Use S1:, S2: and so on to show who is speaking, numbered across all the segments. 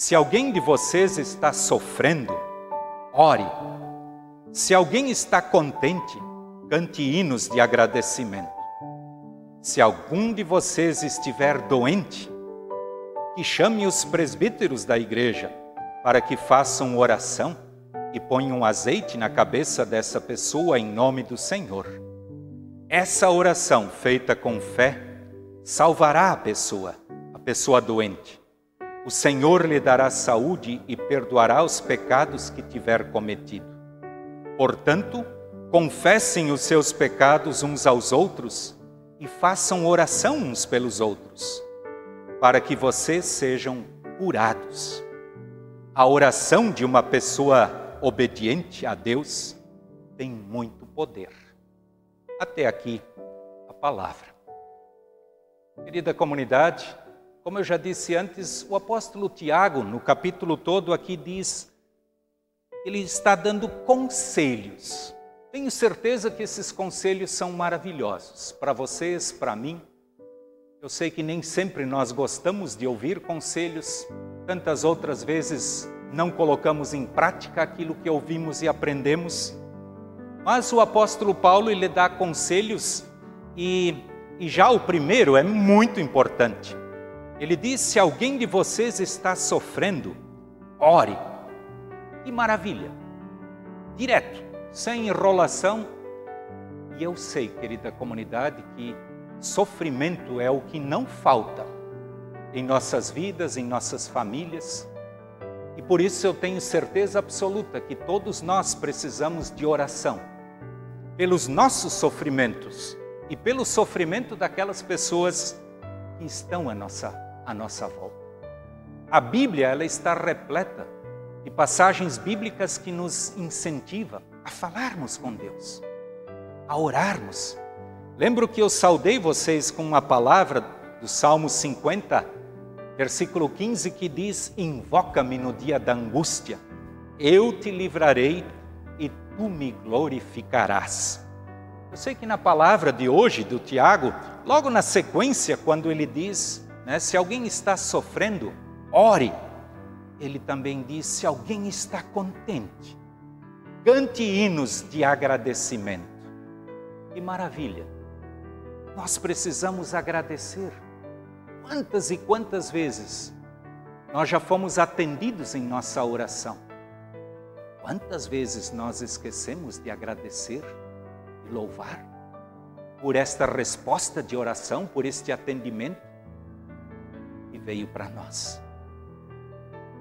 S1: Se alguém de vocês está sofrendo, ore. Se alguém está contente, cante hinos de agradecimento. Se algum de vocês estiver doente, que chame os presbíteros da igreja para que façam oração e ponham azeite na cabeça dessa pessoa em nome do Senhor. Essa oração feita com fé salvará a pessoa, a pessoa doente. O Senhor lhe dará saúde e perdoará os pecados que tiver cometido. Portanto, confessem os seus pecados uns aos outros e façam oração uns pelos outros, para que vocês sejam curados. A oração de uma pessoa obediente a Deus tem muito poder. Até aqui a palavra. Querida comunidade, como eu já disse antes, o apóstolo Tiago, no capítulo todo aqui, diz: ele está dando conselhos. Tenho certeza que esses conselhos são maravilhosos para vocês, para mim. Eu sei que nem sempre nós gostamos de ouvir conselhos, tantas outras vezes não colocamos em prática aquilo que ouvimos e aprendemos. Mas o apóstolo Paulo ele dá conselhos e, e já o primeiro é muito importante. Ele diz: se alguém de vocês está sofrendo, ore. Que maravilha! Direto, sem enrolação. E eu sei, querida comunidade, que sofrimento é o que não falta em nossas vidas, em nossas famílias. E por isso eu tenho certeza absoluta que todos nós precisamos de oração pelos nossos sofrimentos e pelo sofrimento daquelas pessoas que estão à nossa, à nossa volta. A Bíblia ela está repleta de passagens bíblicas que nos incentivam a falarmos com Deus, a orarmos. Lembro que eu saudei vocês com uma palavra do Salmo 50, versículo 15, que diz: Invoca-me no dia da angústia, eu te livrarei e tu me glorificarás. Eu sei que na palavra de hoje do Tiago, logo na sequência, quando ele diz, né, se alguém está sofrendo, ore. Ele também diz: se alguém está contente, cante hinos de agradecimento. Que maravilha! Nós precisamos agradecer. Quantas e quantas vezes nós já fomos atendidos em nossa oração? Quantas vezes nós esquecemos de agradecer e louvar por esta resposta de oração, por este atendimento veio para nós?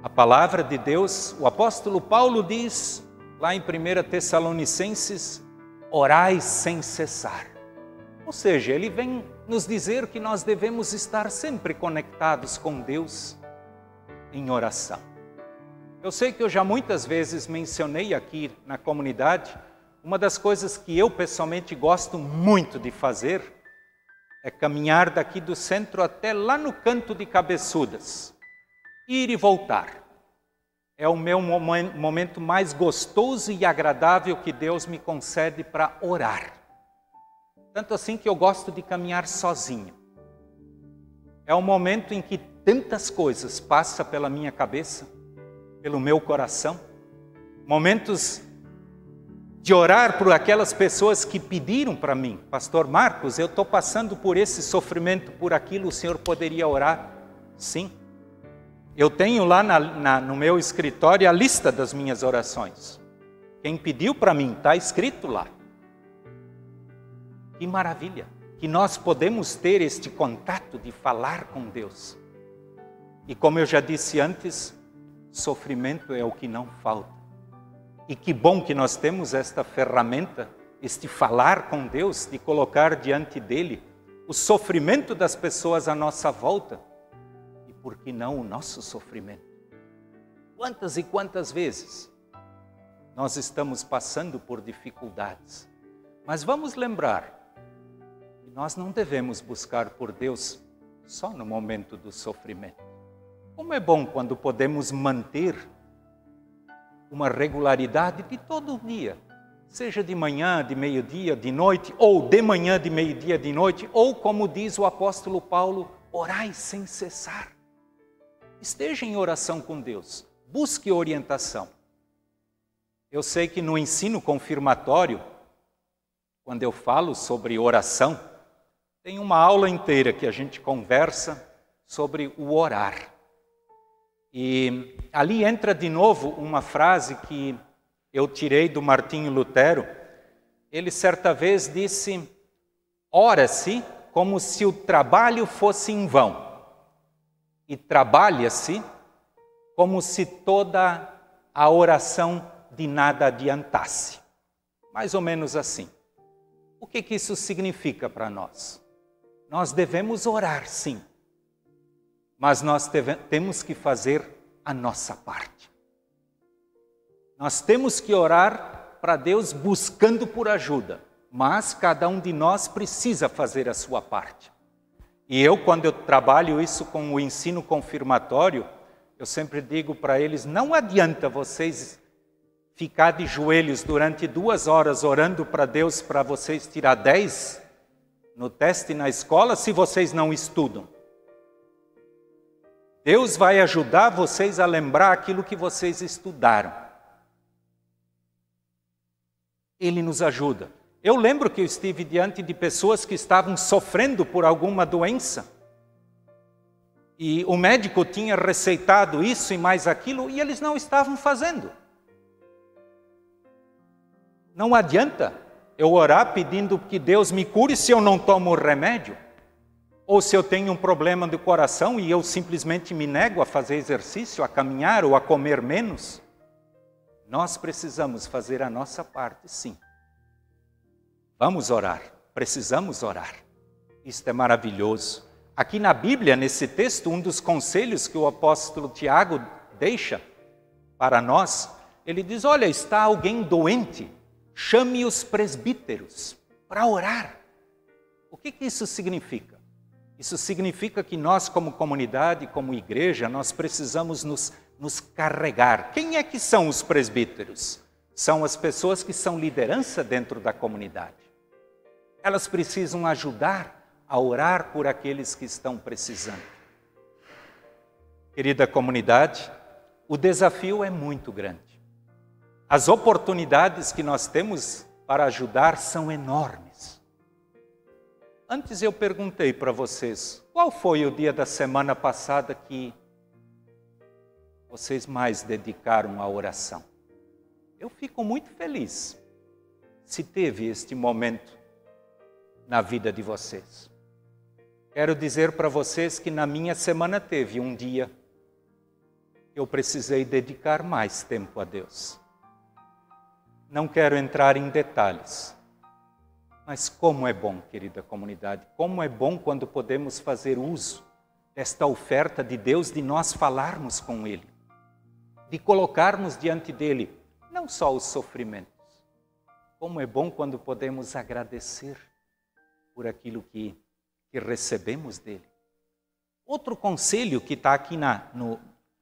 S1: A palavra de Deus, o apóstolo Paulo diz lá em 1 Tessalonicenses: orai sem cessar. Ou seja, ele vem nos dizer que nós devemos estar sempre conectados com Deus em oração. Eu sei que eu já muitas vezes mencionei aqui na comunidade, uma das coisas que eu pessoalmente gosto muito de fazer é caminhar daqui do centro até lá no canto de Cabeçudas, ir e voltar. É o meu momento mais gostoso e agradável que Deus me concede para orar. Tanto assim que eu gosto de caminhar sozinho. É o momento em que tantas coisas passam pela minha cabeça, pelo meu coração. Momentos de orar por aquelas pessoas que pediram para mim, Pastor Marcos, eu estou passando por esse sofrimento, por aquilo, o senhor poderia orar? Sim. Eu tenho lá na, na, no meu escritório a lista das minhas orações. Quem pediu para mim, está escrito lá. Que maravilha! Que nós podemos ter este contato de falar com Deus. E como eu já disse antes, sofrimento é o que não falta. E que bom que nós temos esta ferramenta, este falar com Deus, de colocar diante dele o sofrimento das pessoas à nossa volta e, por que não, o nosso sofrimento. Quantas e quantas vezes nós estamos passando por dificuldades, mas vamos lembrar nós não devemos buscar por Deus só no momento do sofrimento. Como é bom quando podemos manter uma regularidade de todo dia, seja de manhã, de meio-dia, de noite, ou de manhã, de meio-dia, de noite, ou como diz o apóstolo Paulo, orai sem cessar. esteja em oração com Deus, busque orientação. Eu sei que no ensino confirmatório, quando eu falo sobre oração, tem uma aula inteira que a gente conversa sobre o orar. E ali entra de novo uma frase que eu tirei do Martinho Lutero. Ele certa vez disse: Ora-se como se o trabalho fosse em vão, e trabalha-se como se toda a oração de nada adiantasse. Mais ou menos assim. O que, que isso significa para nós? Nós devemos orar, sim, mas nós deve, temos que fazer a nossa parte. Nós temos que orar para Deus buscando por ajuda, mas cada um de nós precisa fazer a sua parte. E eu, quando eu trabalho isso com o ensino confirmatório, eu sempre digo para eles: não adianta vocês ficar de joelhos durante duas horas orando para Deus para vocês tirar dez no teste na escola se vocês não estudam. Deus vai ajudar vocês a lembrar aquilo que vocês estudaram. Ele nos ajuda. Eu lembro que eu estive diante de pessoas que estavam sofrendo por alguma doença. E o médico tinha receitado isso e mais aquilo e eles não estavam fazendo. Não adianta eu orar pedindo que Deus me cure se eu não tomo o remédio. Ou se eu tenho um problema do coração e eu simplesmente me nego a fazer exercício, a caminhar ou a comer menos, nós precisamos fazer a nossa parte, sim. Vamos orar, precisamos orar. Isto é maravilhoso. Aqui na Bíblia, nesse texto, um dos conselhos que o apóstolo Tiago deixa para nós, ele diz: Olha, está alguém doente, chame os presbíteros para orar. O que, que isso significa? Isso significa que nós, como comunidade, como igreja, nós precisamos nos, nos carregar. Quem é que são os presbíteros? São as pessoas que são liderança dentro da comunidade. Elas precisam ajudar a orar por aqueles que estão precisando. Querida comunidade, o desafio é muito grande. As oportunidades que nós temos para ajudar são enormes. Antes eu perguntei para vocês, qual foi o dia da semana passada que vocês mais dedicaram à oração? Eu fico muito feliz se teve este momento na vida de vocês. Quero dizer para vocês que na minha semana teve um dia que eu precisei dedicar mais tempo a Deus. Não quero entrar em detalhes, mas como é bom, querida comunidade, como é bom quando podemos fazer uso desta oferta de Deus de nós falarmos com Ele, de colocarmos diante dele não só os sofrimentos, como é bom quando podemos agradecer por aquilo que, que recebemos dele. Outro conselho que está aqui na, no,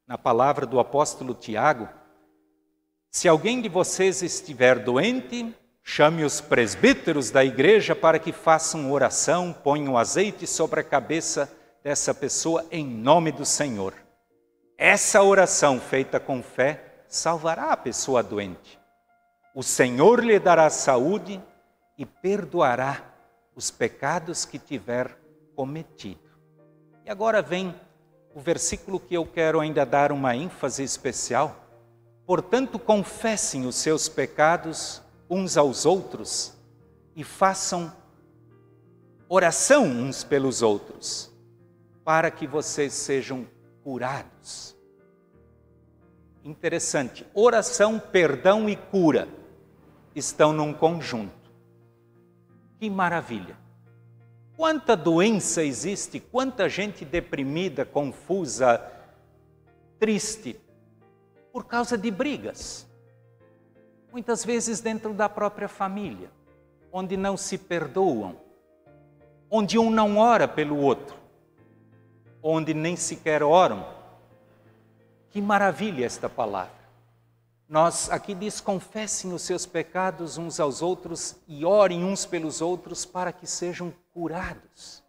S1: na palavra do apóstolo Tiago: se alguém de vocês estiver doente, Chame os presbíteros da igreja para que façam oração, ponham azeite sobre a cabeça dessa pessoa em nome do Senhor. Essa oração feita com fé salvará a pessoa doente. O Senhor lhe dará saúde e perdoará os pecados que tiver cometido. E agora vem o versículo que eu quero ainda dar uma ênfase especial. Portanto, confessem os seus pecados uns aos outros e façam oração uns pelos outros, para que vocês sejam curados. Interessante, oração, perdão e cura estão num conjunto. Que maravilha! Quanta doença existe, quanta gente deprimida, confusa, triste, por causa de brigas muitas vezes dentro da própria família, onde não se perdoam, onde um não ora pelo outro, onde nem sequer oram. Que maravilha esta palavra. Nós aqui diz: confessem os seus pecados uns aos outros e orem uns pelos outros para que sejam curados.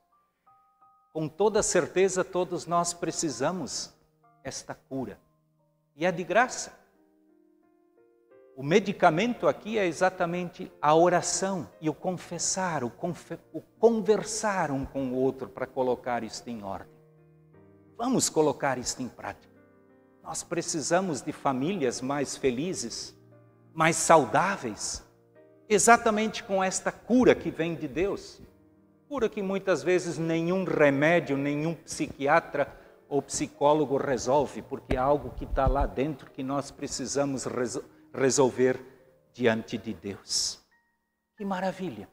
S1: Com toda certeza, todos nós precisamos esta cura. E é de graça. O medicamento aqui é exatamente a oração e o confessar, o, confe o conversar um com o outro para colocar isto em ordem. Vamos colocar isto em prática. Nós precisamos de famílias mais felizes, mais saudáveis, exatamente com esta cura que vem de Deus. Cura que muitas vezes nenhum remédio, nenhum psiquiatra ou psicólogo resolve, porque é algo que está lá dentro que nós precisamos resolver resolver diante de Deus. Que maravilha!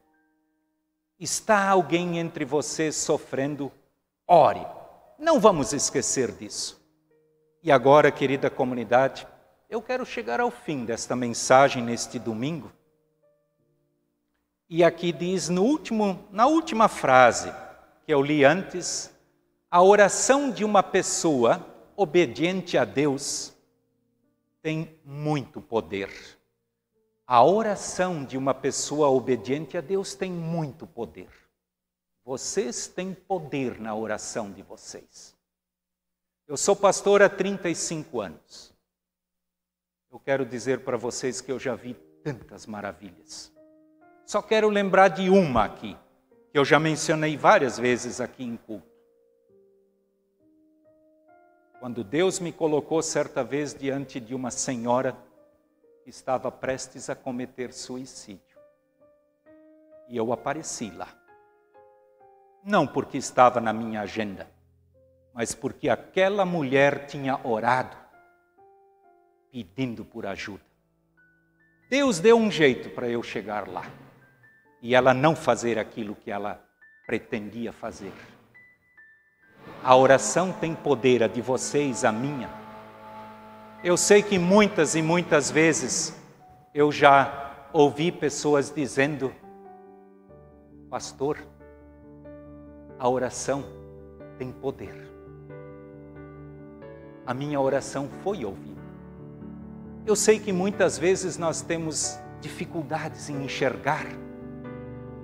S1: Está alguém entre vocês sofrendo? Ore. Não vamos esquecer disso. E agora, querida comunidade, eu quero chegar ao fim desta mensagem neste domingo. E aqui diz no último, na última frase que eu li antes, a oração de uma pessoa obediente a Deus tem muito poder. A oração de uma pessoa obediente a Deus tem muito poder. Vocês têm poder na oração de vocês. Eu sou pastor há 35 anos. Eu quero dizer para vocês que eu já vi tantas maravilhas. Só quero lembrar de uma aqui, que eu já mencionei várias vezes aqui em culto. Quando Deus me colocou certa vez diante de uma senhora que estava prestes a cometer suicídio. E eu apareci lá. Não porque estava na minha agenda, mas porque aquela mulher tinha orado pedindo por ajuda. Deus deu um jeito para eu chegar lá e ela não fazer aquilo que ela pretendia fazer. A oração tem poder, a de vocês, a minha. Eu sei que muitas e muitas vezes eu já ouvi pessoas dizendo: Pastor, a oração tem poder. A minha oração foi ouvida. Eu sei que muitas vezes nós temos dificuldades em enxergar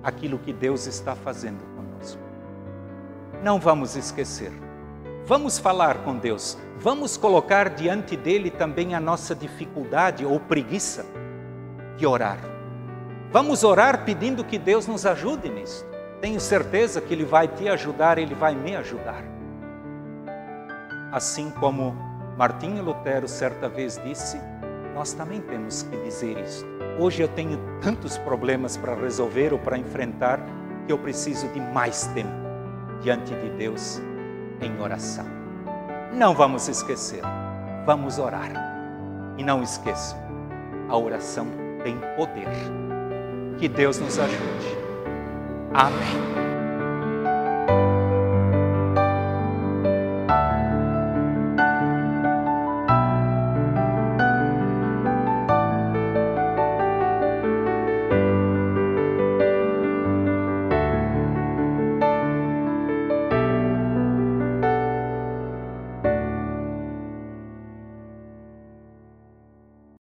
S1: aquilo que Deus está fazendo não vamos esquecer. Vamos falar com Deus, vamos colocar diante dele também a nossa dificuldade ou preguiça de orar. Vamos orar pedindo que Deus nos ajude nisso. Tenho certeza que Ele vai te ajudar, Ele vai me ajudar. Assim como Martinho Lutero certa vez disse, nós também temos que dizer isso. Hoje eu tenho tantos problemas para resolver ou para enfrentar que eu preciso de mais tempo diante de Deus em oração. Não vamos esquecer, vamos orar. E não esqueçam, a oração tem poder. Que Deus nos ajude. Amém.